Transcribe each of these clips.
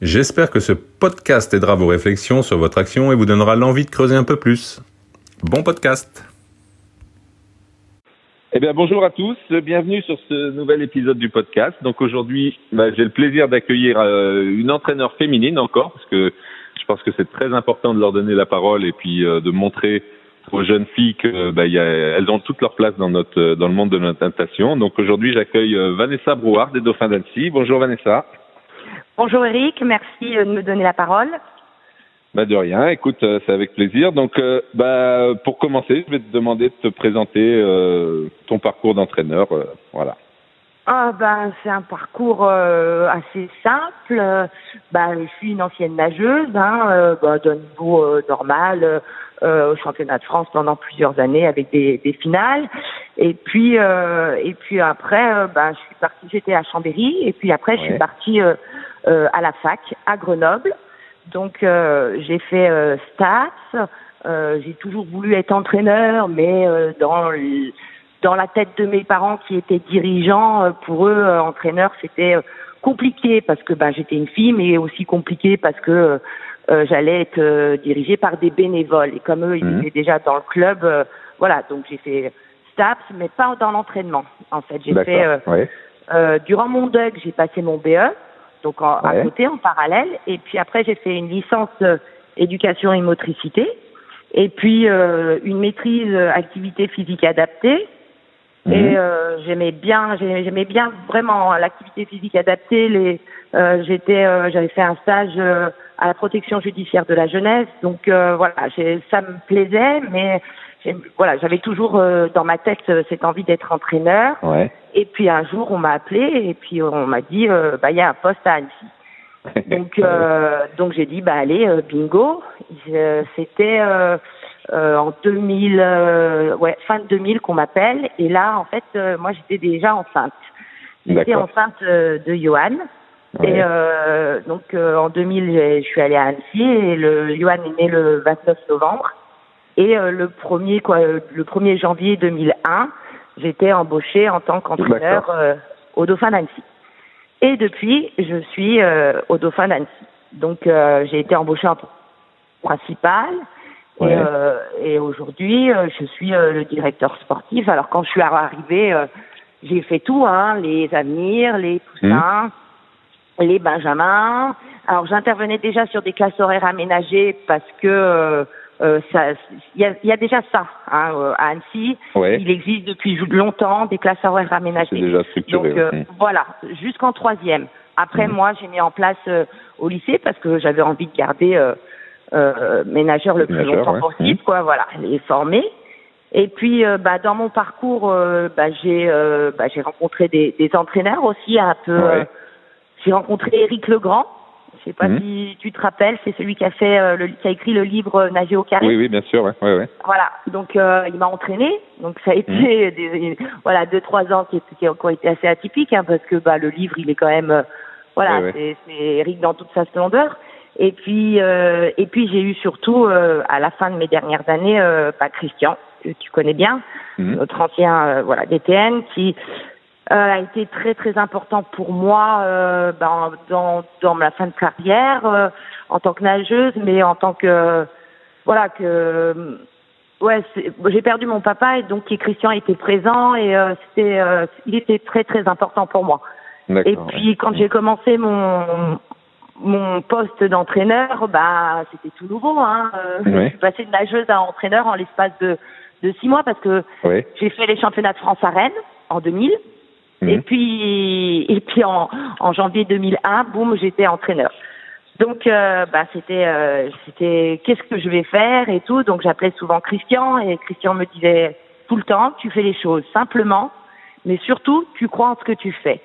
J'espère que ce podcast aidera vos réflexions sur votre action et vous donnera l'envie de creuser un peu plus. Bon podcast eh bien, bonjour à tous, bienvenue sur ce nouvel épisode du podcast. Donc aujourd'hui, bah, j'ai le plaisir d'accueillir euh, une entraîneur féminine encore, parce que je pense que c'est très important de leur donner la parole et puis euh, de montrer aux jeunes filles que bah, a, elles ont toute leur place dans notre dans le monde de notre natation. Donc aujourd'hui, j'accueille euh, Vanessa Brouard des Dauphins d'Annecy. Bonjour Vanessa. Bonjour Eric, merci euh, de me donner la parole. Bah de rien, écoute, euh, c'est avec plaisir. Donc, euh, bah, pour commencer, je vais te demander de te présenter ton parcours d'entraîneur. voilà. Ah ben c'est un parcours assez simple. Bah, je suis une ancienne nageuse, hein, d'un niveau normal au championnat de France pendant plusieurs années avec des, des finales. Et puis et puis après, bah, je suis partie, j'étais à Chambéry, et puis après je suis partie euh, à la fac à Grenoble. Donc euh, j'ai fait euh, stats. j'ai toujours voulu être entraîneur, mais dans dans la tête de mes parents qui étaient dirigeants, pour eux, entraîneur, c'était compliqué parce que ben, j'étais une fille, mais aussi compliqué parce que j'allais être dirigée par des bénévoles. Et comme eux, ils mmh. étaient déjà dans le club, voilà, donc j'ai fait STAPS, mais pas dans l'entraînement. En fait, j'ai fait durant mon DUG, j'ai passé mon BE donc à côté, en parallèle. Et puis après, j'ai fait une licence euh, éducation et motricité, et puis euh, une maîtrise euh, activité physique adaptée. Mhm. Et euh, j'aimais bien, j'aimais bien vraiment l'activité physique adaptée. Les, euh, j'étais, j'avais fait un stage à la protection judiciaire de la jeunesse, donc voilà, ça me plaisait, mais voilà, j'avais toujours euh, dans ma tête euh, cette envie d'être entraîneur. Ouais. Et puis un jour, on m'a appelé et puis on m'a dit, euh, bah il y a un poste à Annecy. donc donc j'ai dit, bah allez, bingo. C'était en 2000, ouais, fin de 2000 qu'on m'appelle. Et là, en fait, moi j'étais déjà enceinte. J'étais enceinte de Johan. Et donc en 2000, je suis allée à Annecy et le Johan est né le 29 novembre. Et euh, le premier quoi, le 1er janvier 2001, j'étais embauchée en tant qu'entraîneur euh, au Dauphin d'Annecy. Et depuis, je suis euh, au Dauphin d'Annecy. Donc j'ai été embauchée en principal. Et, et aujourd'hui, je suis le directeur sportif. Alors quand je suis arrivée, j'ai fait tout, hein, les avenirs, les poussins, mmh. les benjamins. Alors j'intervenais déjà sur des classes horaires aménagées parce que euh, il y a, y a, déjà ça hein, euh, à Annecy. Il existe depuis longtemps des classes horaires aménagées. Déjà structuré, Donc euh, voilà, jusqu'en troisième. Après, mmh. moi, j'ai mis en place au lycée parce que j'avais envie de garder euh, mes nageurs le plus longtemps possible, mmh. quoi. Voilà, les former. Et puis, bah, dans mon parcours, bah, j'ai bah, j'ai rencontré des, des, entraîneurs aussi un peu. j'ai rencontré Éric Legrand je sais pas mhm. si tu te rappelles, c'est celui qui a fait, euh, le, qui a écrit le livre Nager au carré. Oui, oui, bien sûr, ouais, ouais, ouais. Voilà, donc euh, il m'a entraîné, donc ça a été mhm. des, voilà deux trois ans qui, qui, ont été assez atypiques, hein, parce que bah le livre il est quand même, euh, voilà, c'est Eric dans toute sa splendeur. Et puis et puis j'ai eu surtout à la fin de mes dernières années, bah, Christian que tu connais bien, mhm. notre ancien voilà DTN qui euh, a été très très important pour moi euh, ben, dans dans ma fin de carrière euh, en tant que nageuse, mais en tant que voilà que ouais j'ai perdu mon papa et donc Christian était présent et c'était il était très très important pour moi. Et puis quand j'ai commencé mon mon poste d'entraîneur, bah c'était tout nouveau. Hein. Je suis passée de nageuse à entraîneur en l'espace de de six mois parce que j'ai fait les championnats de France à Rennes en 2000. Et mhm. puis, et puis en, en janvier 2001, boum, j'étais entraîneur. Donc, euh, bah, c'était, euh, c'était, qu'est-ce que je vais faire et tout. Donc, j'appelais souvent Christian et Christian me disait tout le temps, tu fais les choses simplement, mais surtout, tu crois en ce que tu fais.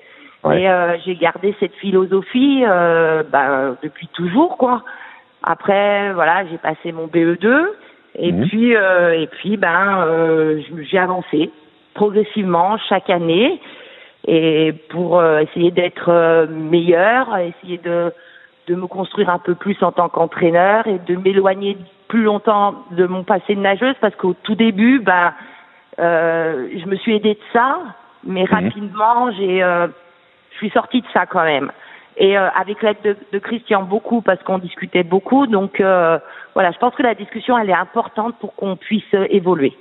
Et euh, j'ai gardé cette philosophie euh, ben, depuis toujours, quoi. Après, voilà, j'ai passé mon BE2 et Mhm. puis euh, et puis ben euh, j'ai avancé progressivement chaque année et pour euh, essayer d'être euh, meilleur, essayer de de me construire un peu plus en tant qu'entraîneur et de m'éloigner plus longtemps de mon passé de nageuse parce qu'au tout début, ben euh, je me suis aidée de ça, mais rapidement j'ai euh, je suis sortie de ça quand même. Et euh, avec l'aide de, de Christian beaucoup parce qu'on discutait beaucoup. Donc euh, voilà, je pense que la discussion elle est importante pour qu'on puisse évoluer.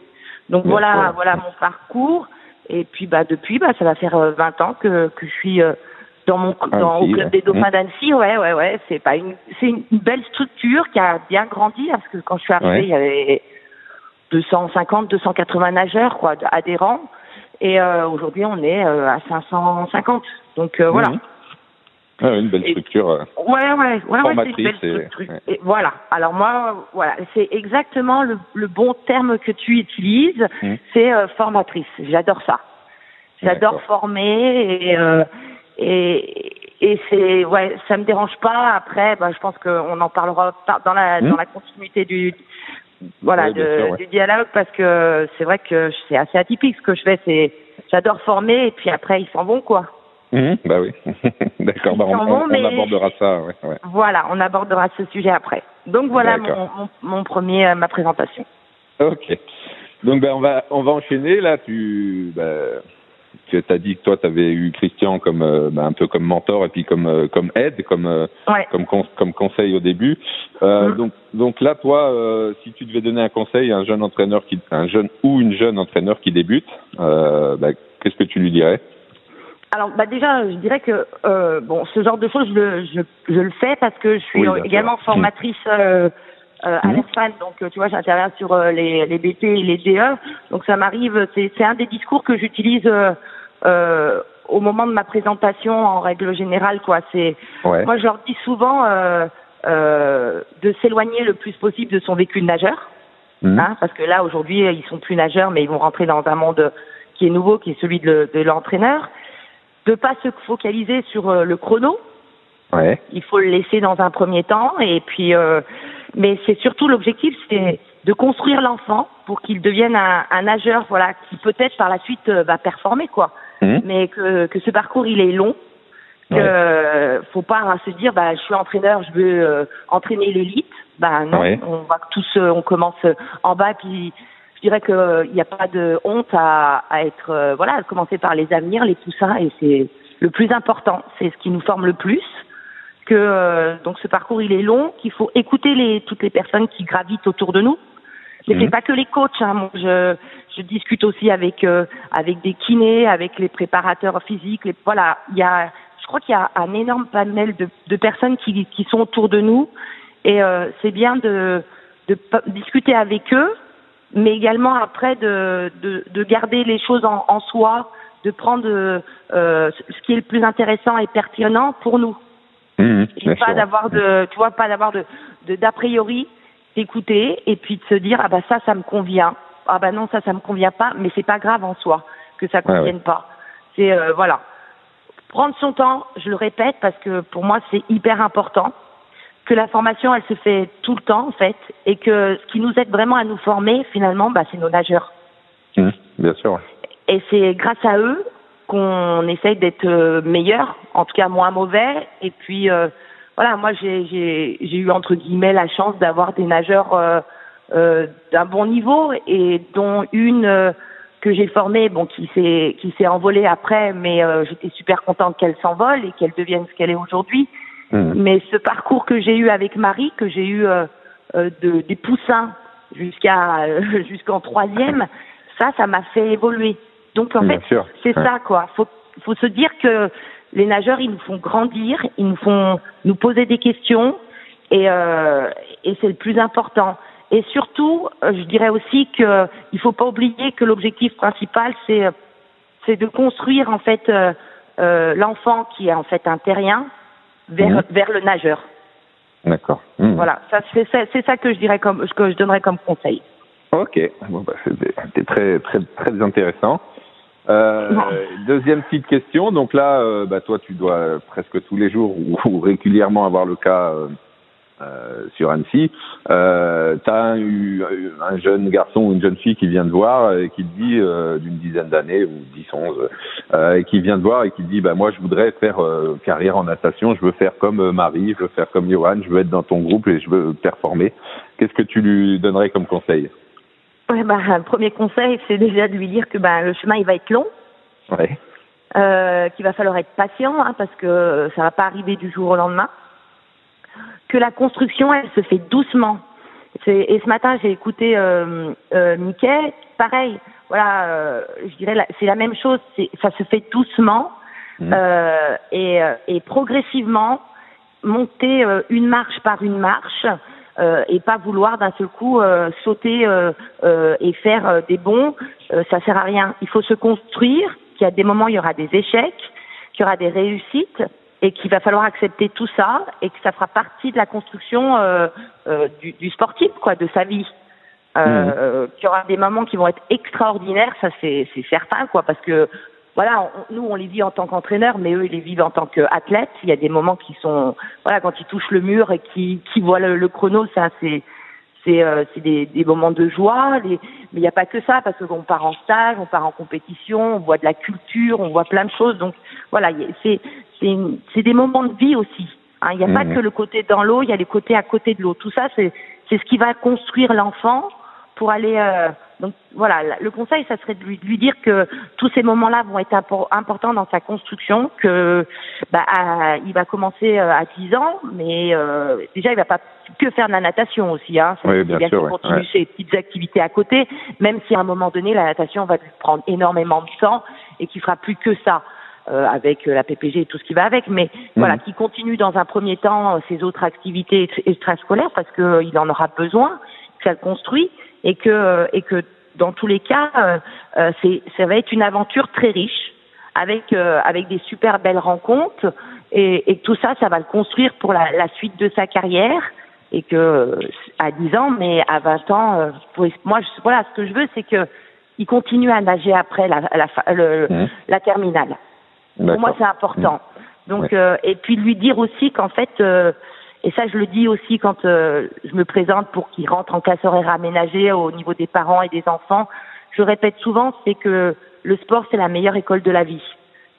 Donc voilà, voilà mon parcours. Et puis bah depuis bah ça va faire euh, 20 ans que que je suis euh, dans mon dans, au club ouais. des dauphins Mhm. d'Annecy. Ouais ouais ouais, c'est pas une c'est une, belle structure qui a bien grandi parce que quand je suis arrivée Ouais. il y avait 250 280 nageurs quoi adhérents et euh, aujourd'hui on est euh, à 550. Donc euh, voilà. Mhm. Ah, une belle Et- structure. euh, Ouais, ouais, ouais, ouais, c'est une Formatrice belle et- structure. ouais. Et voilà. Alors moi, voilà, c'est exactement le, le bon terme que tu utilises. Mhm. C'est euh, formatrice. J'adore ça. J'adore former et euh, et et c'est ouais, ça me dérange pas. Après, bah, je pense qu'on en parlera par- dans la Mhm. dans la continuité du voilà Ouais, de- sûr, ouais. du dialogue parce que c'est vrai que c'est assez atypique ce que je fais. C'est j'adore former et puis après ils s'en vont quoi. Mhm, Bah oui. D'accord. Bah, on, abordera ça. Ouais, ouais. Voilà, on abordera ce sujet après. Donc voilà mon, mon, mon premier euh, ma présentation. Ok. Donc ben on va on va enchaîner là. Tu bah, tu as dit que toi tu avais eu Christian comme euh, bah, un peu comme mentor et puis comme euh, comme aide comme Ouais. comme comme conseil au début. Euh, Mhm. Donc donc là toi euh, si tu devais donner un conseil à un jeune entraîneur qui un jeune ou une jeune entraîneur qui débute, euh, bah, qu'est-ce que tu lui dirais? Alors bah déjà je dirais que euh, bon ce genre de choses je le je, je le fais parce que je suis Oui, également sûr. formatrice euh, euh, à Mhm. l'ERFAN, donc euh, tu vois j'interviens sur euh, les les BP et les DE donc ça m'arrive c'est c'est un des discours que j'utilise euh, euh, au moment de ma présentation en règle générale quoi c'est Ouais. moi je leur dis souvent euh, euh, de s'éloigner le plus possible de son vécu de nageur Mhm. hein, parce que là aujourd'hui ils sont plus nageurs mais ils vont rentrer dans un monde qui est nouveau qui est celui de l'entraîneur de pas se focaliser sur euh, le chrono Ouais. il faut le laisser dans un premier temps et puis euh, mais c'est surtout l'objectif c'est de construire l'enfant pour qu'il devienne un, un nageur voilà qui peut-être par la suite euh, va performer quoi Mhm. mais que, que ce parcours il est long que Ouais. euh, faut pas se dire bah je suis entraîneur je veux euh, entraîner l'élite bah non Ouais. on va tous on commence en bas puis dirais que il n'y a pas de honte à, à être euh, voilà à commencer par les avenirs les poussins et c'est le plus important. C'est ce qui nous forme le plus. Que euh, donc ce parcours il est long qu'il faut écouter les toutes les personnes qui gravitent autour de nous. Mais Mhm. c'est pas que les coachs hein. Moi, je je discute aussi avec euh, avec des kinés avec les préparateurs physiques les voilà. Il y a je crois qu'il y a un énorme panel de de personnes qui qui sont autour de nous. Et euh, c'est bien de de discuter avec eux mais également après de de, de garder les choses en, en soi de prendre euh, ce qui est le plus intéressant et pertinent pour nous. Mhm. et Bien pas d'avoir de tu vois pas d'avoir de d'a priori d'écouter et puis de se dire ah bah ça ça me convient. Ah bah non ça ça me convient pas mais c'est pas grave en soi que ça Ouais, convienne pas. C'est euh, voilà. Prendre son temps je le répète parce que pour moi c'est hyper important que la formation elle se fait tout le temps en fait et que ce qui nous aide vraiment à nous former finalement bah c'est nos nageurs Mhm. Bien sûr. et c'est grâce à eux qu'on essaye d'être euh, meilleur, en tout cas moins mauvais. Et puis euh, voilà, moi j'ai eu entre guillemets la chance d'avoir des nageurs euh, euh, d'un bon niveau et dont une euh, que j'ai formée, bon qui s'est qui s'est envolée après, mais euh, j'étais super contente qu'elle s'envole et qu'elle devienne ce qu'elle est aujourd'hui. Mhm. Mais ce parcours que j'ai eu avec Marie, que j'ai eu euh, euh, de, des poussins jusqu'à euh, jusqu'en troisième, ça, ça m'a fait évoluer. Donc en Bien fait, c'est Ouais. ça quoi. Faut faut se dire que les nageurs, ils nous font grandir, ils nous font nous poser des questions et euh, et c'est le plus important. Et surtout, euh, je dirais aussi que il faut pas oublier que l'objectif principal c'est c'est de construire en fait euh, euh, l'enfant qui est en fait un terrien vers Mhm. vers le nageur. D'accord. Mhm. Voilà, ça c'est ça, c'est ça que je dirais comme que je donnerais comme conseil. Ok, bon, bah, c'était très, très, très intéressant. Euh, deuxième petite question. Donc là, euh, bah, toi, tu dois presque tous les jours ou, régulièrement avoir le cas euh, euh sur Annecy. Euh, tu as eu un jeune garçon ou une jeune fille qui vient te voir et qui te dit d'une dizaine d'années ou 10, 11, et qui vient te voir et qui te dit bah moi je voudrais faire carrière en natation, je veux faire comme Marie, je veux faire comme Johan, je veux être dans ton groupe et je veux performer. Qu'est-ce que tu lui donnerais comme conseil? Ouais, bah, le premier conseil, c'est déjà de lui dire que bah, le chemin il va être long. Ouais. Euh, qu'il va falloir être patient hein, parce que ça va pas arriver du jour au lendemain. Que la construction, elle se fait doucement. Et ce matin, j'ai écouté euh, euh, Mickey, pareil. Voilà, euh, je dirais, c'est la même chose. Ça se fait doucement mmh. euh, et, et, progressivement monter une marche par une marche euh, et pas vouloir d'un seul coup euh, sauter euh, euh et faire des bons, ça sert à rien. Il faut se construire, qu'il y a des moments il y aura des échecs, qu'il y aura des réussites et qu'il va falloir accepter tout ça et que ça fera partie de la construction du, du, sportif, quoi, de sa vie. Euh, mmh. qu'il y aura des moments qui vont être extraordinaires, ça c'est certain, quoi, parce que voilà, nous on les vit en tant qu'entraîneurs, mais eux ils les vivent en tant qu'athlètes. Il y a des moments qui sont, voilà, quand ils touchent le mur et qui, qui voient le, chrono, ça c'est c'est euh, des, des moments de joie. mais il n'y a pas que ça, parce qu'on part en stage, on part en compétition, on voit de la culture, on voit plein de choses. Donc voilà, c'est c'est des moments de vie aussi. Hein. Il n'y a pas mmh. que le côté dans l'eau, il y a les côtés à côté de l'eau. Tout ça, c'est c'est ce qui va construire l'enfant pour aller euh, donc voilà, le conseil, ça serait de lui, dire que tous ces moments-là vont être importants dans sa construction, que bah, il va commencer euh, à 10 ans, mais euh, déjà il va pas que faire de la natation aussi, hein. Oui, bien, sûr, continuer ses petites activités à côté, même si à un moment donné la natation va lui prendre énormément de temps et qu'il fera plus que ça. Euh, avec la PPG et tout ce qui va avec, mais mmh. voilà, qui continue dans un premier temps ses autres activités extrascolaires parce qu'il en aura besoin, que ça le construit, et que et que dans tous les cas, euh, euh, c'est ça va être une aventure très riche avec euh, avec des super belles rencontres et, et tout ça, ça va le construire pour la, la suite de sa carrière et que à 10 ans, mais à 20 ans, moi, je, voilà, ce que je veux, c'est que il continue à nager après la la, le, mmh. la terminale. Pour moi, c'est important. Mmh. Donc, et puis lui dire aussi qu'en fait, et ça, je le dis aussi quand euh, je me présente pour qu'ils rentrent en classe horaire aménagée au niveau des parents et des enfants. Je répète souvent, c'est que le sport, c'est la meilleure école de la vie.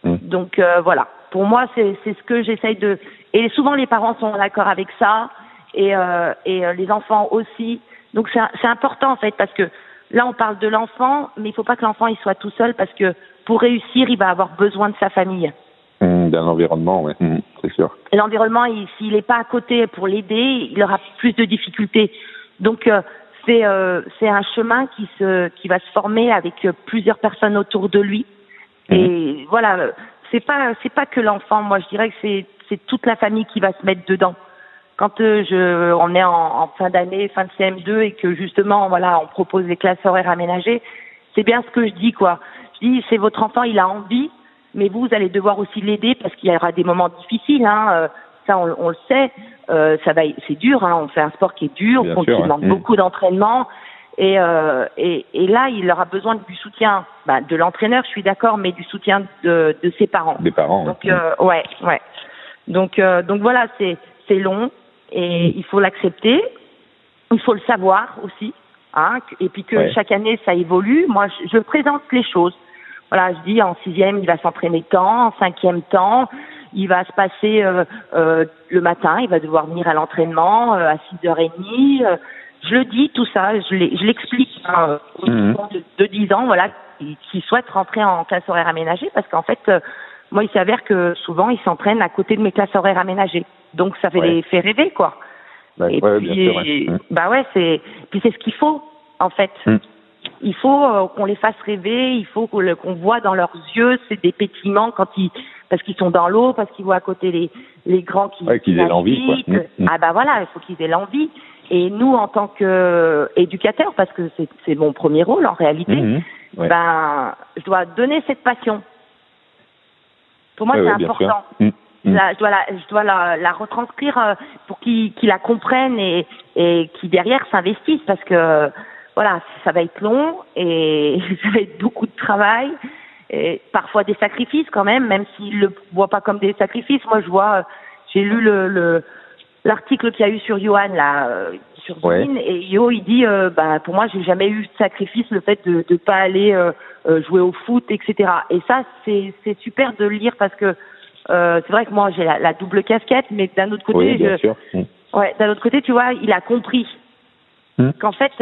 Mmh. Donc euh, voilà, pour moi, c'est ce que j'essaye de... Et souvent, les parents sont d'accord avec ça, et, euh, et euh, les enfants aussi. Donc c'est important, en fait, parce que là, on parle de l'enfant, mais il ne faut pas que l'enfant il soit tout seul, parce que pour réussir, il va avoir besoin de sa famille. Mmh, d'un environnement, oui, mmh, c'est sûr. L'environnement, s'il n'est pas à côté pour l'aider, il aura plus de difficultés. Donc, euh, c'est euh, c'est un chemin qui se qui va se former avec euh, plusieurs personnes autour de lui. Mmh. Et voilà, c'est pas c'est pas que l'enfant. Moi, je dirais que c'est c'est toute la famille qui va se mettre dedans. Quand je on est en, en fin d'année, fin de CM2 et que justement voilà, on propose des classes horaires aménagées, c'est bien ce que je dis quoi. Je dis c'est votre enfant, il a envie, mais vous, vous allez devoir aussi l'aider parce qu'il y aura des moments difficiles. Hein, euh, ça, on, on, le sait. Euh, ça va, c'est dur. Hein, on fait un sport qui est dur, qui demande beaucoup d'entraînement. Et, euh, et, et, là, il aura besoin du soutien bah, de l'entraîneur, je suis d'accord, mais du soutien de, de ses parents. Des parents. Donc, euh, ouais, ouais. Donc, euh, donc voilà, c'est c'est long et il faut l'accepter. Il faut le savoir aussi, hein. Et puis que chaque année ça évolue. Moi, je, je présente les choses voilà, je dis en sixième, il va s'entraîner tant, en cinquième temps, il va se passer euh, euh, le matin, il va devoir venir à l'entraînement euh, à 6h30. Euh, je le dis tout ça, je l'explique hein, aux mmh. de, de 10 ans, voilà, qui, souhaitent rentrer en classe horaire aménagée, parce qu'en fait, moi, il s'avère que souvent, ils s'entraînent à côté de mes classes horaires aménagées. Donc, ça fait les fait rêver, quoi. Bah, Et puis, mmh. bah ouais, c'est, puis c'est ce qu'il faut, en fait. Mmh il faut euh, qu'on les fasse rêver, il faut qu'on voit dans leurs yeux c'est des pétillements quand ils parce qu'ils sont dans l'eau, parce qu'ils voient à côté les les grands qui ouais, qu'ils aient l'envie mmh, mmh. Ah bah voilà, il faut qu'ils aient l'envie. Et nous en tant que éducateurs, parce que c'est mon premier rôle en réalité, mmh, ben je dois donner cette passion. Pour moi, c'est important. je dois la, je dois la, la retranscrire euh, pour qu'ils la comprennent et, et qui derrière s'investissent parce que voilà, ça va être long et ça va être beaucoup de travail. et parfois des sacrifices quand même, même s'ils le voient pas comme des sacrifices. Moi, je vois, j'ai lu le, le l'article qu'il y a eu sur Johan là, euh, sur Zine, et Yo il dit, euh, bah pour moi j'ai jamais eu de sacrifice le fait de de pas aller euh, jouer au foot, etc. Et ça c'est c'est super de le lire parce que c'est vrai que moi j'ai la, double casquette, mais d'un autre côté, oui, bien sûr. Mm. ouais, d'un autre côté, tu vois, il a compris mm. qu'en fait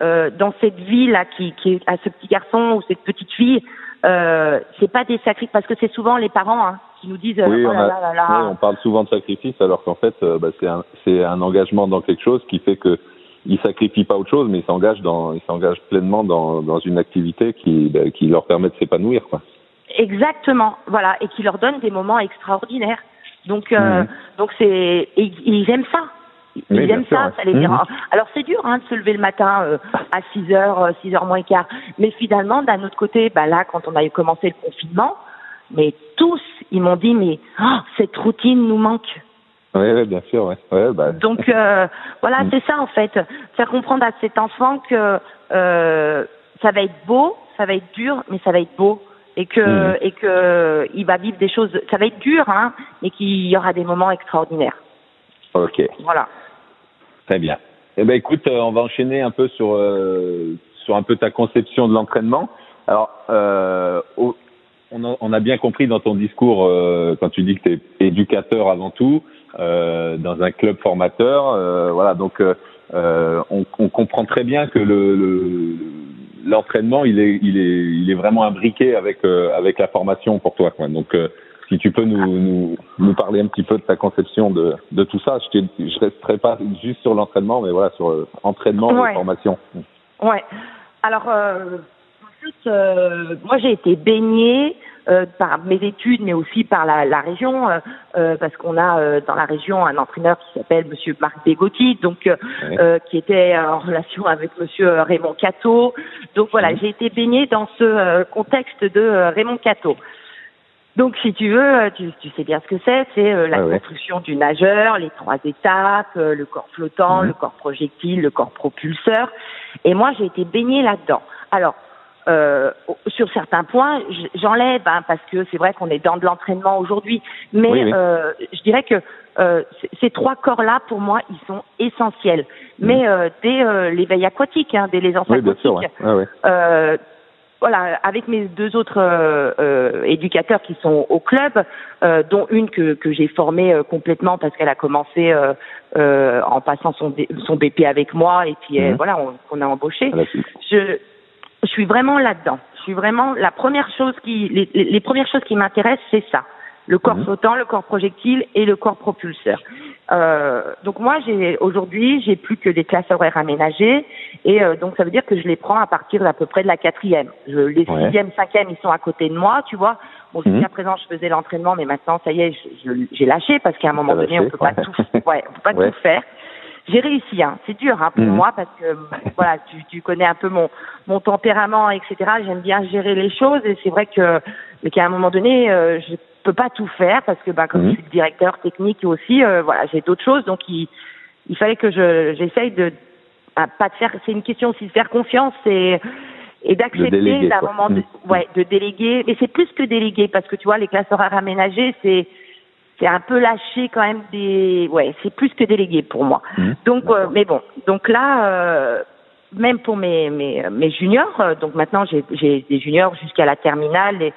dans cette vie là qui qui est à ce petit garçon ou cette petite fille, euh, c'est pas des sacrifices parce que c'est souvent les parents hein, qui nous disent oui, oh on, là là là oui, on parle souvent de sacrifice alors qu'en fait euh, bah, c'est un c'est un engagement dans quelque chose qui fait que il sacrifie pas autre chose mais il s'engage dans il s'engage pleinement dans dans une activité qui bah, qui leur permet de s'épanouir quoi. Exactement, voilà et qui leur donne des moments extraordinaires. Donc euh, mmh. donc c'est ils aiment ça. Ils aiment ça, ça les mmh. Alors c'est dur hein, de se lever le matin euh, à 6 heures, 6 heures moins quart. Mais finalement, d'un autre côté, bah là, quand on a commencé le confinement, mais tous, ils m'ont dit, mais oh, cette routine nous manque. Oui, ouais, bien sûr, ouais. ouais bah. Donc euh, voilà, mmh. c'est ça en fait, faire comprendre à cet enfant que euh, ça va être beau, ça va être dur, mais ça va être beau et que mmh. et que il va vivre des choses. Ça va être dur, hein, mais qu'il y aura des moments extraordinaires. Ok. Voilà. Très bien. Eh ben écoute, euh, on va enchaîner un peu sur euh, sur un peu ta conception de l'entraînement. Alors, euh, on, a, bien compris dans ton discours quand tu dis que tu es éducateur avant tout dans un club formateur. voilà, donc on, on, comprend très bien que le, l'entraînement il est il est il est vraiment imbriqué avec avec la formation pour toi. Quoi. Donc si tu peux nous, nous, nous, parler un petit peu de ta conception de, de tout ça. Je ne resterai pas juste sur l'entraînement, mais voilà, sur euh, entraînement et formation. Ouais. Alors, euh, en fait, euh, moi, j'ai été baignée euh, par mes études, mais aussi par la, la région, euh, parce qu'on a dans la région un entraîneur qui s'appelle Monsieur Marc Bégotti, donc qui était en relation avec Monsieur Raymond Cato. Donc voilà, j'ai été baignée dans ce contexte de Raymond Cato. Donc, si tu veux, euh, tu, tu sais bien ce que c'est. C'est euh, la construction du nageur, les trois étapes, euh, le corps flottant, mhm. le corps projectile, le corps propulseur. Et moi, j'ai été baignée là-dedans. Alors, euh, sur certains points, j'enlève hein, parce que c'est vrai qu'on est dans de l'entraînement aujourd'hui. Mais Euh, je dirais que ces trois corps-là, pour moi, ils sont essentiels. Mhm. Mais dès l'éveil aquatique, hein, dès les enfants aquatiques, voilà, avec mes deux autres euh, euh, éducateurs qui sont au club, euh, dont une que, que j'ai formée complètement parce qu'elle a commencé en passant son, son BP avec moi et puis mhm. voilà, on, a embauché. Je, je suis vraiment là-dedans. Je suis vraiment la première chose qui, les, les premières choses qui m'intéressent, c'est ça le corps mhm. flottant, le corps projectile et le corps propulseur. Euh, donc moi, j'ai aujourd'hui, j'ai plus que des classes horaires aménagées, et euh, donc ça veut dire que je les prends à partir d'à peu près de la quatrième. Je, les sixième, cinquième, ils sont à côté de moi, tu vois. Bon, jusqu'à mhm. présent, je faisais l'entraînement, mais maintenant, ça y est, j'ai lâché parce qu'à un moment donné, on peut pas tout, ouais, on peut pas tout faire. J'ai réussi, hein. C'est dur hein, pour mhm. moi parce que voilà, tu, tu connais un peu mon mon tempérament, etc. J'aime bien gérer les choses et c'est vrai que qu'à un moment donné, euh, je peux pas tout faire parce que bah, comme mhm. je suis le directeur technique aussi, euh, voilà, j'ai d'autres choses. Donc il, il fallait que je j'essaye de bah, pas de faire. C'est une question aussi de faire confiance et et d'accepter d'un moment de, mhm. ouais, de déléguer. Mais c'est plus que déléguer parce que tu vois les classes horaires aménagées, c'est c'est un peu lâcher quand même des ouais c'est plus que délégué pour moi mhm. donc euh, mais bon donc là euh, même pour mes mes mes juniors donc maintenant j'ai j'ai des juniors jusqu'à la terminale et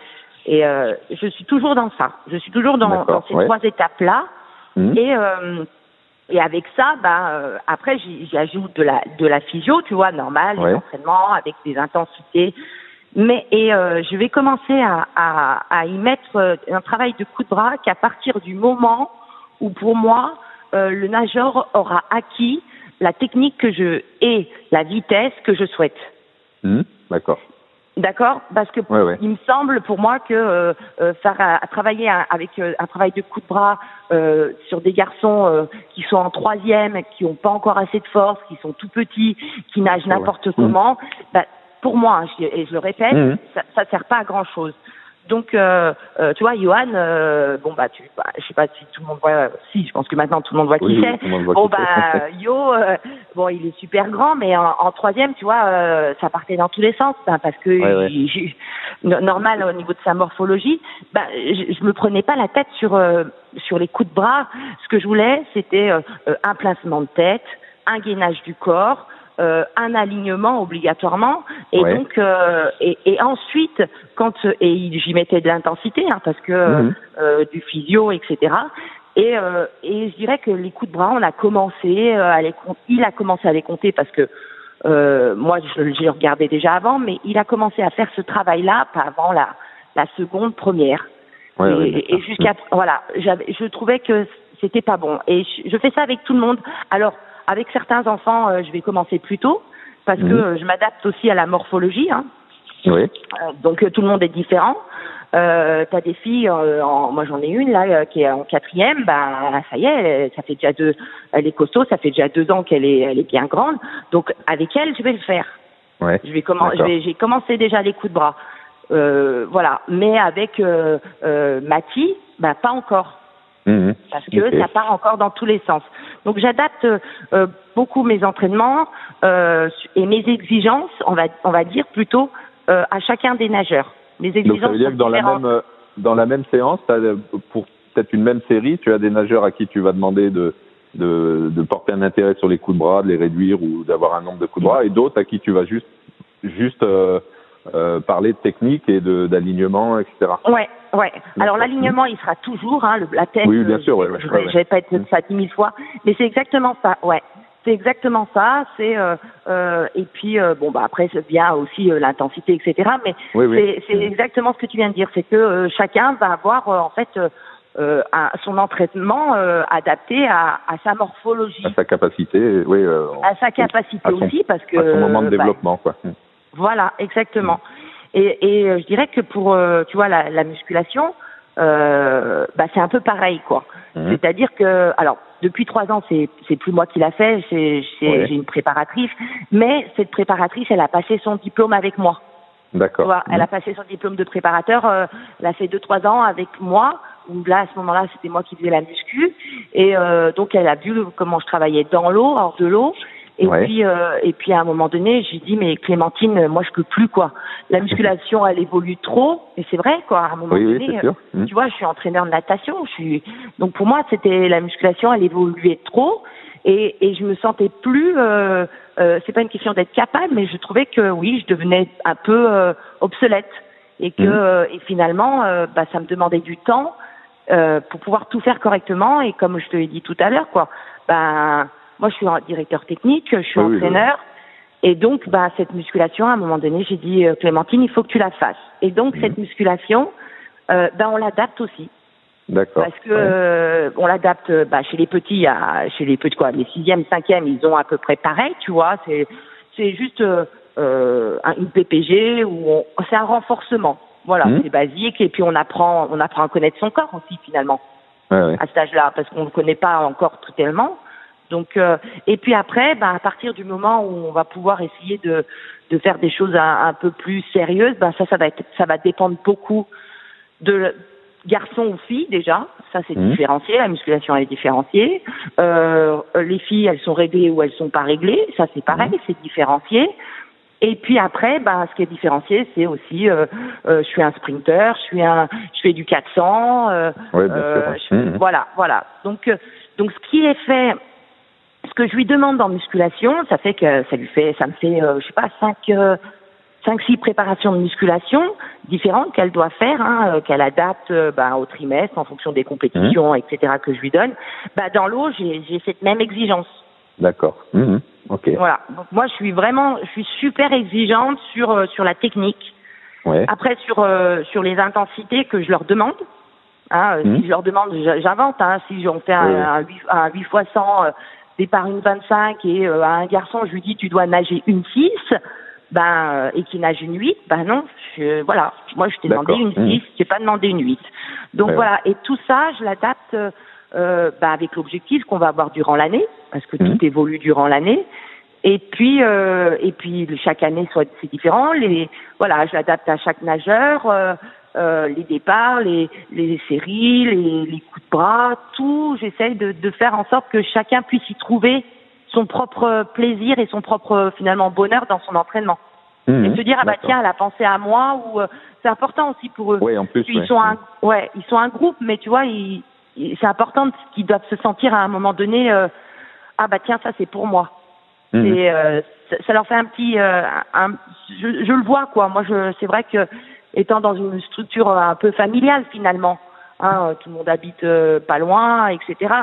et euh, je suis toujours dans ça. Je suis toujours dans, dans ces trois étapes-là. Mmh. Et, euh, et avec ça, bah, euh, après, j'y ajoute de la, de la physio, tu vois, normal, ouais. entraînements avec des intensités. Mais et euh, je vais commencer à, à, à, y mettre euh, un travail de coup de bras qu'à partir du moment où, pour moi, euh, le nageur aura acquis la technique que je et la vitesse que je souhaite. Mmh. D'accord. D'accord, parce que il me semble pour moi que euh, euh faire à, travailler avec euh, un travail de coup de bras euh, sur des garçons euh, qui sont en troisième, qui n'ont pas encore assez de force, qui sont tout petits, qui nagent n'importe comment, bah, pour moi, je, et je le répète, mmh. ça, ça sert pas à grand chose. Donc, euh, euh, tu vois, Johan, euh, bon bah, tu, bah, je sais pas si tout le monde voit, si, je pense que maintenant tout le monde voit Oui, qui c'est. Bon qui bah, Yo, euh, bon, il est super grand, mais en, en troisième, tu vois, euh, ça partait dans tous les sens, ben, parce que Ouais, il- normal au niveau de sa morphologie, bah, je, je me prenais pas la tête sur euh, sur les coups de bras. Ce que je voulais, c'était euh, un placement de tête, un gainage du corps. Euh, un alignement obligatoirement et Ouais. donc euh, et, et ensuite quand et j'y mettais de l'intensité hein, parce que Mhm. euh, du physio etc et, euh, et je dirais que les coups de bras, on a commencé euh, à les il a commencé à les compter parce que euh, moi je j'ai regardé déjà avant, mais il a commencé à faire ce travail-là pas avant la, la seconde première. Ouais, et, ouais, et jusqu'à voilà, j'avais je trouvais que c'était pas bon. Et je, je fais ça avec tout le monde. Alors avec certains enfants, euh, je vais commencer plus tôt parce que euh, je m'adapte aussi à la morphologie. Hein. Oui. Euh, donc tout le monde est différent. Euh, T'as des filles, euh, en- moi j'en ai une là euh, qui est en quatrième, bah ça y est, elle- ça fait déjà deux, elle est costaud, ça fait déjà deux ans qu'elle est, elle est bien grande. Donc avec elle, je vais le faire. Ouais. Je vais commen- je D'accord. vais, j'ai commencé déjà les coups de bras, voilà. Mais avec euh, Mathie, bah pas encore Mhm. parce que ça part encore dans tous les sens. Donc j'adapte euh, beaucoup mes entraînements euh, et mes exigences, on va on va dire plutôt euh, à chacun des nageurs. Mes exigences Donc ça veut dire que dans la même euh, dans la même séance, euh, pour peut-être une même série, tu as des nageurs à qui tu vas demander de de, de porter un intérêt sur les coups de bras, de les réduire ou d'avoir un nombre de coups de bras, et d'autres à qui tu vas juste juste euh, parler de technique et de d'alignement, etc. Ouais, ouais. Alors l'alignement, il sera toujours, hein, le, la tête. Oui, bien euh, sûr, ouais, ouais, je ouais, vais, pas être ça dix mille fois, mais c'est exactement ça, ouais. C'est exactement ça. C'est euh, euh, et puis euh, bon bah après bien aussi euh, l'intensité etc. Mais Oui, oui. c'est exactement ce que tu viens de dire, c'est que chacun va avoir en fait un- son entraînement euh, adapté à, à sa morphologie, À sa capacité, oui, euh, à sa capacité aussi parce que à son moment de bah, développement, quoi. Voilà, exactement. Et, et euh, je dirais que pour, euh, tu vois, la, la musculation, euh, bah, c'est un peu pareil, quoi. Mhm. C'est-à-dire que, alors, depuis trois ans, c'est c'est plus moi qui l'a fait, c'est c'est- Ouais. j'ai une préparatrice, mais cette préparatrice, elle a passé son diplôme avec moi. Tu D'accord. vois, elle a passé son diplôme de préparateur, euh, elle a fait deux trois ans avec moi. Où là, à ce moment-là, c'était moi qui faisais la muscu, et euh, donc elle a vu comment je travaillais dans l'eau, hors de l'eau. Et Ouais. puis, euh, et puis à un moment donné, j'ai dit mais Clémentine, moi je peux plus quoi. La musculation, elle évolue trop, et c'est vrai quoi. À un moment Oui, donné, euh, Mhm. tu vois, je suis entraîneur de natation, je suis donc pour moi c'était la musculation, elle évoluait trop, et, et je me sentais plus. Euh, euh, c'est pas une question d'être capable, mais je trouvais que oui, je devenais un peu euh, obsolète et que euh, et finalement, bah, ça me demandait du temps euh, pour pouvoir tout faire correctement. Et comme je te l'ai dit tout à l'heure, quoi, ben moi je suis directeur technique, je suis oui, entraîneur. Et donc, bah, cette musculation, à un moment donné, j'ai dit, euh, Clémentine, il faut que tu la fasses. Et donc, Mhm. cette musculation, euh, ben, on l'adapte aussi. D'accord. Parce que Ouais. euh, on l'adapte bah, chez les petits, à, chez les petits quoi, les sixièmes, cinquièmes, ils ont à peu près pareil, tu vois. C'est c'est juste euh, un- une PPG ou c'est un renforcement. Voilà, Mhm. c'est basique et puis on apprend on apprend à connaître son corps aussi finalement Ouais, ouais. à cet âge-là parce qu'on ne le connaît pas encore tout tellement. Donc euh, et puis après, bah, à partir du moment où on va pouvoir essayer de de faire des choses un, un peu plus sérieuses, ben ça ça va être ça va dépendre beaucoup de garçons ou filles déjà, ça c'est Mhm. différencié, la musculation elle est différenciée. Euh, les filles elles sont réglées ou elles sont pas réglées, ça c'est pareil, Mhm. c'est différencié. Et puis après, ben, ce qui est différencié, c'est aussi, euh, euh, je suis un sprinter, je suis un, je fais du 400, euh, Ouais, bien euh, sûr. je fais- Mhm. Voilà, voilà. Donc, euh, donc ce qui est fait, ce que je lui demande en musculation, ça fait que ça lui fait, ça me fait, euh, je sais pas, cinq, euh, cinq, six préparations de musculation différentes qu'elle doit faire, hein, euh, qu'elle adapte ben, au trimestre en fonction des compétitions, etc. que je lui donne. Bah, dans l'eau, j'ai cette même exigence. D'accord. Mhm. Ok. Voilà. Donc moi, je suis vraiment, je suis super exigeante sur euh, sur la technique. Ouais. Après, sur euh, sur les intensités que je leur demande. Hein. Si je leur demande, j'invente. Hein, si on fait un, oui. un, 8, un 8 fois 100 euh, départ une 25 et euh, à un garçon, je lui dis tu dois nager une 6, ben euh, et qui nage une 8, ben non, je, voilà. Moi, je t'ai demandé une Mhm. 6, j'ai pas demandé une 8. Donc Ouais, voilà. Et tout ça, je l'adapte euh, ben, avec l'objectif qu'on va avoir durant l'année, parce que tout évolue durant l'année. Et puis, euh, et puis chaque année soit c'est différent. Les, voilà, je l'adapte à chaque nageur. Euh, les départs, les, les séries, les, les coups de bras, tout. J'essaye de, de faire en sorte que chacun puisse y trouver son propre plaisir et son propre finalement bonheur dans son entraînement. Mhm. et se dire ah bah tiens elle a pensé à moi ou euh, c'est important aussi pour eux. Oui, en plus. Puis ils sont un ouais ils sont un groupe mais tu vois ils, ils- c'est important qu'ils doivent se sentir à un moment donné euh, ah bah tiens ça c'est pour moi. Mhm. Et euh, ça, ça leur fait un petit, euh, un, je, je le vois quoi. Moi, je, c'est vrai que étant dans une structure un peu familiale finalement, hein, tout le monde habite euh, pas loin, etc.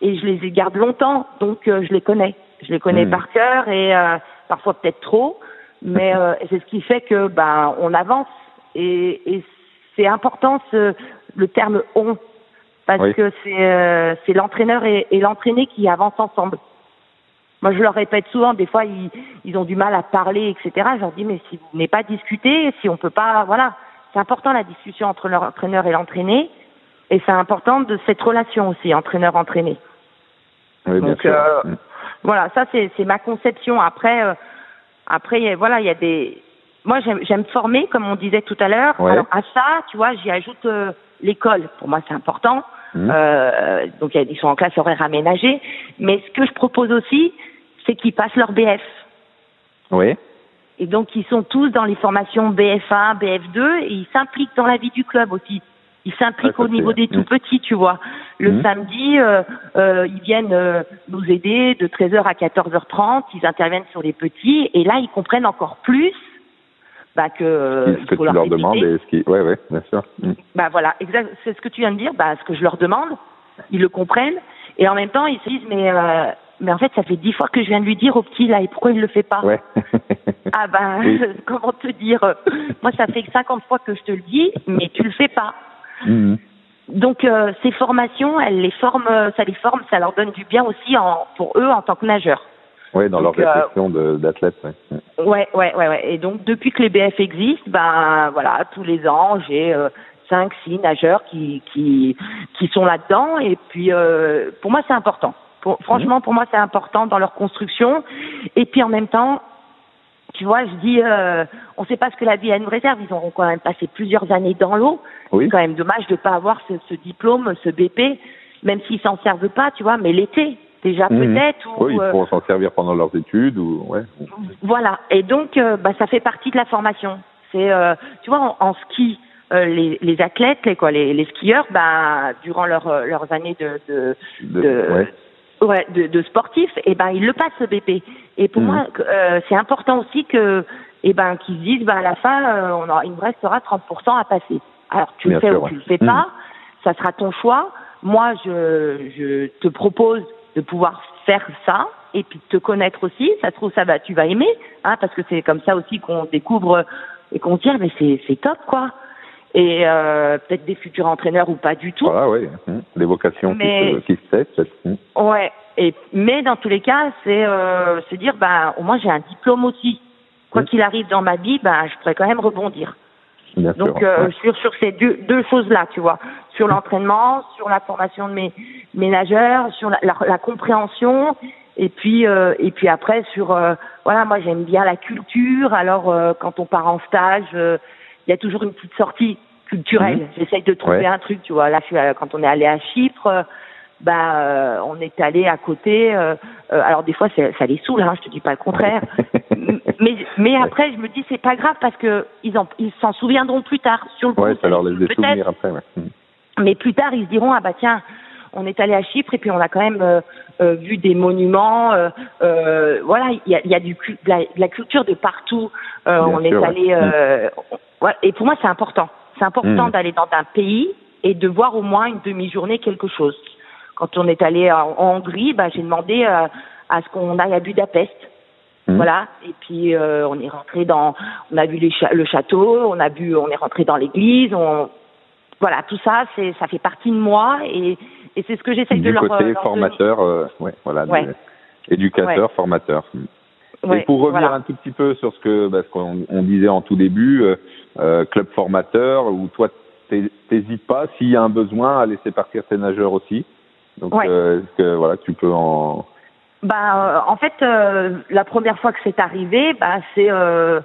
Et je les garde longtemps, donc euh, je les connais. Je les connais Mhm. par cœur et euh, parfois peut-être trop, mais euh, c'est ce qui fait que ben on avance et, et c'est important ce, le terme on parce Oui. que c'est euh, c'est l'entraîneur et, et l'entraîné qui avancent ensemble. Moi, je leur répète souvent, des fois, ils, ils ont du mal à parler, etc. Je leur dis, mais si vous venez pas discuter, si on peut pas, voilà, c'est important la discussion entre l'entraîneur et l'entraîné, et c'est important de cette relation aussi, entraîneur-entraîné. Oui, Donc, euh, Mhm. Voilà, ça c'est c'est ma conception. Après, euh, après, il y a- voilà, il y a des. Moi, j'aime former, comme on disait tout à l'heure. Ouais. À ça, tu vois, j'y ajoute euh, l'école. Pour moi, c'est important. Mhm. Euh, donc ils sont en classe horaire aménagée. Mais ce que je propose aussi, c'est qu'ils passent leur BF. Oui. Et donc ils sont tous dans les formations BF1, BF2 et ils s'impliquent dans la vie du club aussi. Ils s'impliquent Ah, au niveau des tout petits, tu vois. Le Mm. samedi, euh, euh, ils viennent euh, nous aider de 13h à 14h30, ils interviennent sur les petits et là ils comprennent encore plus bah, que euh, ce que tu leur répéter. demandes et ce qui. Oui, oui, bien sûr. Mhm. Bah voilà, exact, c'est ce que tu viens de dire, bah ce que je leur demande, ils le comprennent et en même temps ils se disent mais euh, mais en fait ça fait dix fois que je viens de lui dire au petit là et pourquoi il le fait pas Ouais. ah ben, Oui. comment te dire Moi, ça fait 50 fois que je te le dis, mais tu le fais pas. Mhm. Donc, euh, ces formations, elles les forment, euh, ça les forme, ça leur donne du bien aussi en, pour eux en tant que nageurs. Oui, dans Donc, leur euh, réflexion d'athlète. ouais. Ouais, ouais, ouais, ouais. Et donc, depuis que les BF existent, ben voilà, tous les ans, j'ai euh, cinq, six nageurs qui qui qui sont là-dedans. Et puis, euh, pour moi, c'est important. Pour- franchement, pour moi, c'est important dans leur construction. Et puis, en même temps, tu vois, je dis, euh, on ne sait pas ce que la vie a nous réserve. Ils auront quand même passé plusieurs années dans l'eau. Oui. C'est quand même dommage de ne pas avoir ce, ce diplôme, ce BP, même s'ils s'en servent pas, tu vois. Mais l'été, déjà Mhm. peut-être. ou, Oui, ils euh, pourront s'en servir pendant leurs études ou. Ouais. voilà. Et donc, euh, bah, ça fait partie de la formation. C'est, euh, tu vois, en, en ski, euh, les, les athlètes, les quoi, les, les skieurs, bah, durant leur, leurs années de, de, De- de, ouais. Ouais, de, de sportifs, et ben ils le passent ce BP. Et pour Mhm. moi, euh, c'est important aussi que, et ben qu'ils se disent, bah à la fin, euh, on aura, il me restera 30% à passer. Alors tu Bien le fais sûr, ou ouais. tu le fais Mhm. pas, ça sera ton choix. Moi, je, je te propose de pouvoir faire ça et puis de te connaître aussi. Ça se trouve, ça va, tu vas aimer, hein, parce que c'est comme ça aussi qu'on découvre et qu'on se dit, ah, mais c'est, c'est top, quoi. Et euh, peut-être des futurs entraîneurs ou pas du tout. Voilà, oui. Mhm. Les vocations Mais- qui, se, qui se. Mhm. Ouais. Et mais dans tous les cas, c'est euh, se dire, ben au moins j'ai un diplôme aussi. Quoi Mm. qu'il arrive dans ma vie, ben je pourrais quand même rebondir. Bien Donc sûr. euh, Ouais. sur sur ces deux deux choses là, tu vois, sur l'entraînement, sur la formation de mes mes nageurs, sur la, la, la compréhension, et puis euh, et puis après sur euh, voilà, moi j'aime bien la culture. Alors euh, quand on part en stage, euh, il y a toujours une petite sortie culturelle. Mhm. J'essaye de trouver Ouais. un truc, tu vois. Là, je suis, à- quand on est allé à Chypre. euh, bah, euh, on est allé à côté. euh, euh, alors des fois, ça les saoule, hein, je te dis pas le contraire. mais mais après, je me dis c'est pas grave parce que ils en ils s'en souviendront plus tard sur le coup. Ouais, ça leur laisse des souvenirs après. Ouais. Mhm. mais plus tard, ils se diront ah bah tiens, on est allé à Chypre et puis on a quand même euh, euh, vu des monuments. euh, euh, voilà, il y a, y a du de la, de la culture de partout. Euh, on sûr, est ouais. allé. Euh, ouais, et pour moi, c'est important. C'est important Mhm. d'aller dans un pays et de voir au moins une demi-journée quelque chose. Quand on est allé en, en Hongrie, bah, j'ai demandé euh, à ce qu'on aille à Budapest. Mhm. Voilà. Et puis euh, on est rentré dans, on a vu les cha- le château, on a vu, on est rentré dans l'église. On, voilà, tout ça, c'est, ça fait partie de moi et, et c'est ce que j'essaye de Du leur côté leur formateur, euh, ouais, voilà, Ouais. de- éducateur, formateur. Et pour revenir voilà. un tout petit peu sur ce que bah, ce qu'on on disait en tout début, euh, euh, club formateur, où toi t'hé- t'hésites pas s'il y a un besoin à laisser partir tes nageurs aussi. Donc euh, est-ce que voilà, tu peux en Bah, euh, en fait, euh, la première fois que c'est arrivé, bah, c'est, euh,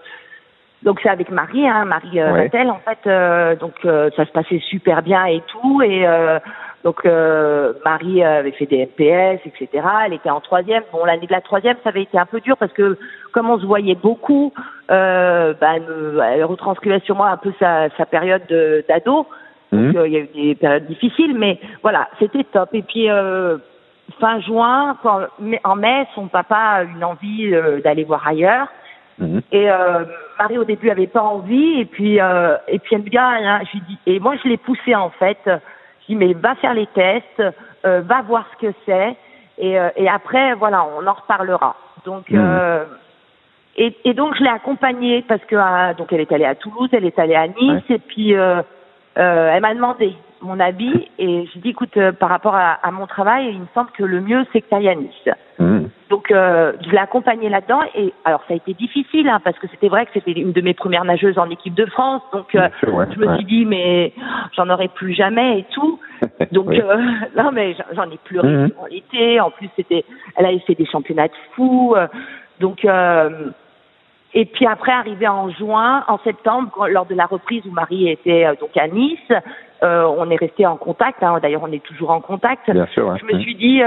Donc c'est avec Marie, hein, Marie euh, Ouais. Rattel, en fait. euh, donc euh, ça se passait super bien et tout. Et euh, donc euh, Marie avait fait des FPS, etc. Elle était en troisième. Bon, l'année de la troisième, ça avait été un peu dur parce que comme on se voyait beaucoup, euh, bah, elle, me- elle retranscrivait sur moi un peu sa, sa période de- d'ado. Mhm. Euh, il y a eu des périodes difficiles, mais voilà, c'était top. Et puis euh, fin juin, quand, en mai, son papa a eu une envie euh, d'aller voir ailleurs. Mhm. Et euh, Marie au début avait pas envie, et puis euh, et puis elle me dit, ah, hein, je lui dis, et moi je l'ai poussée en fait. Mais va faire les tests, euh, va voir ce que c'est, et, euh, et après voilà, on en reparlera. Donc Mhm. euh, et, et donc je l'ai accompagnée parce que donc elle est allée à Toulouse, elle est allée à Nice, et puis elle m'a demandé mon avis, et j'ai dit écoute par rapport à, à mon travail, il me semble que le mieux c'est que tu ailles à Nice. Mhm. Donc euh, je l'ai accompagnée là-dedans et alors ça a été difficile hein, parce que c'était vrai que c'était une de mes premières nageuses en équipe de France donc euh, Bien sûr, ouais, je me ouais. suis dit mais j'en aurai plus jamais et tout donc Oui. euh, non mais j'en- ai pleuré Mhm. durant l'été en plus c'était elle avait fait des championnats de fou euh, donc et puis après arrivé en juin en septembre quand- lors de la reprise où Marie était donc à Nice on est resté en contact hein, d'ailleurs on est toujours en contact Bien sûr, ouais. je me suis dit,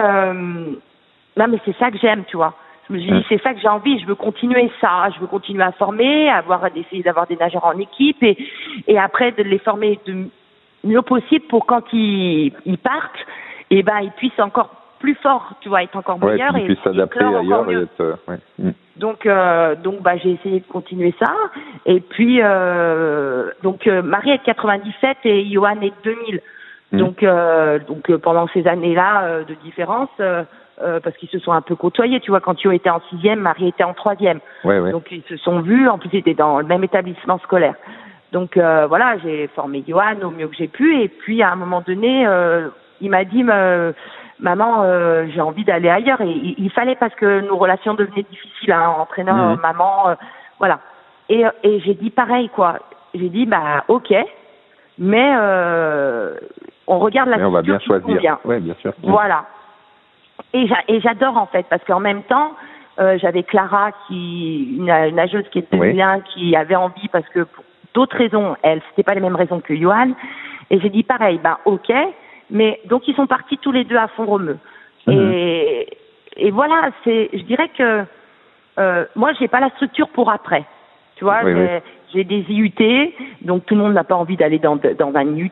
non mais c'est ça que j'aime, tu vois. Je me suis dit, Mm. c'est ça que j'ai envie, je veux continuer ça, je veux continuer à former, avoir d'essayer d'avoir des nageurs en équipe et, et après de les former de mieux possible pour quand ils, ils partent, et ben ils puissent encore plus fort, tu vois, être encore Ouais, et, s'adapter ailleurs et être. euh, ouais. Mhm. Donc, euh, donc bah, j'ai essayé de continuer ça. Et puis, euh, donc euh, Marie est de 97 et Johan est de 2000. Mhm. Donc, euh, donc euh, pendant ces années-là euh, de différence, euh, parce qu'ils se sont un peu côtoyés, tu vois, quand Yo était en sixième, Marie était en troisième. Ouais, ouais. Donc ils se sont vus, en plus ils étaient dans le même établissement scolaire. Donc euh, voilà, j'ai formé Johan au mieux que j'ai pu et puis à un moment donné, euh, il m'a dit euh, maman, euh, j'ai envie d'aller ailleurs et il, il fallait parce que nos relations devenaient difficiles, hein, entraîneur, maman, euh, voilà. Et, et j'ai dit pareil quoi. J'ai dit bah ok, mais euh, on regarde la Mais on va bien choisir. convient. Ouais, bien sûr. Voilà. Et j'a- et j'adore en fait parce qu'en même temps, euh, j'avais Clara qui une, une nageuse qui était Oui. bien, qui avait envie parce que pour d'autres raisons, elle c'était pas les mêmes raisons que Johan. Et j'ai dit pareil, ben ok, mais donc ils sont partis tous les deux à fond romeux. Mhm. Et et voilà, c'est je dirais que euh, moi j'ai pas la structure pour après. Tu vois, Oui, j'ai oui. des IUT, donc tout le monde n'a pas envie d'aller dans, dans un IUT,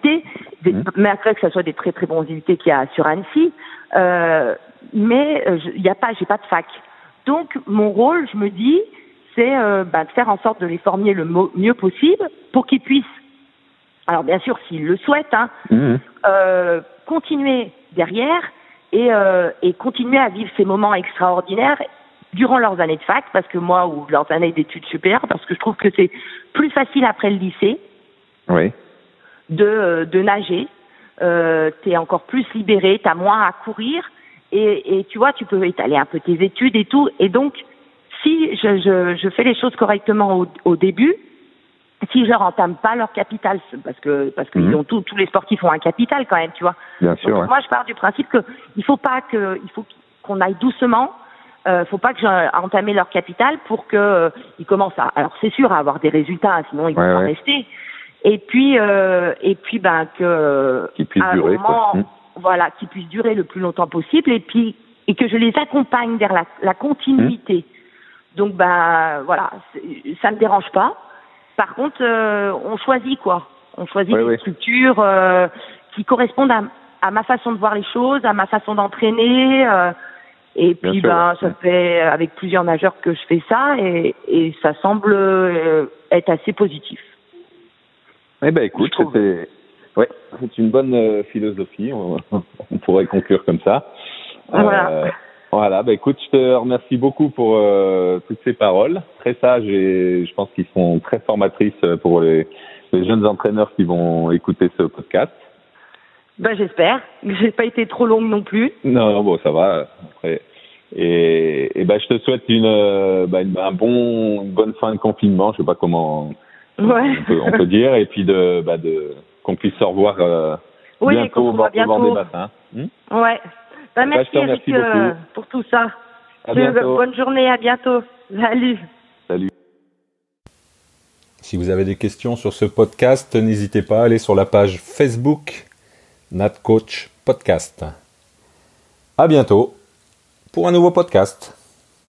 des, mais après que ce soit des très très bons IUT qu'il y a sur Annecy, euh, mais euh, il y a pas, j'ai pas de fac. Donc mon rôle, je me dis, c'est euh, bah, de faire en sorte de les former le mieux possible pour qu'ils puissent, alors bien sûr s'ils le souhaitent, hein, Mhm. euh, continuer derrière et, euh, et continuer à vivre ces moments extraordinaires durant leurs années de fac, parce que moi, ou leurs années d'études supérieures, parce que je trouve que c'est plus facile après le lycée Oui. de, euh, de nager. Euh, tu es encore plus libéré, tu as moins à courir, et, et tu vois, tu peux étaler un peu tes études et tout. Et donc, si je, je, je fais les choses correctement au, au début, si je leur entame pas leur capital, parce que parce qu'ils Mhm. ont tout, tous les sportifs ont un capital quand même, tu vois. Bien sûr. Donc ouais. moi, je pars du principe que il faut pas que, il faut qu'on aille doucement. Euh, faut pas que j'ai entamé leur capital pour que euh, ils commencent à. Alors c'est sûr à avoir des résultats, hein, sinon ils vont Ouais, pas ouais. rester. Et puis euh, et puis ben que Qu'ils puissent à un durer, moment, quoi. Mm. voilà, qu'ils puissent durer le plus longtemps possible et puis et que je les accompagne vers la, la continuité. Mm. Donc ben voilà, ça me dérange pas. Par contre, euh, on choisit quoi On choisit Ouais, des ouais. structures euh, qui correspondent à, à ma façon de voir les choses, à ma façon d'entraîner. euh, et Bien puis sûr, ben ouais. ça fait avec plusieurs nageurs que je fais ça et, et ça semble euh, être assez positif. Eh ben écoute, c'était ouais, c'est une bonne euh, philosophie. On, on pourrait conclure comme ça. Voilà. Euh, voilà. Bah écoute, je te remercie beaucoup pour euh, toutes ces paroles, très sages et je pense qu'ils seront très formatrices pour les, les jeunes entraîneurs qui vont écouter ce podcast. Ben j'espère. J'ai pas été trop longue non plus. Non, non, bon, ça va. Après. Et, et ben, je te souhaite une, bah, une- un bon, une bonne fin de confinement. Je sais pas comment Ouais. on, peut, on peut dire, et puis de, bah, de qu'on puisse se revoir euh, Oui, bientôt qu'on au se bord, bord des bientôt. bassins. Hmm Ouais. Ben, Bah, merci, je te remercie Eric euh, beaucoup. pour tout ça. À Je- bientôt. Bonne journée, à bientôt. Salut. Salut. Si vous avez des questions sur ce podcast, n'hésitez pas à aller sur la page Facebook NatCoach Podcast. À bientôt pour un nouveau podcast.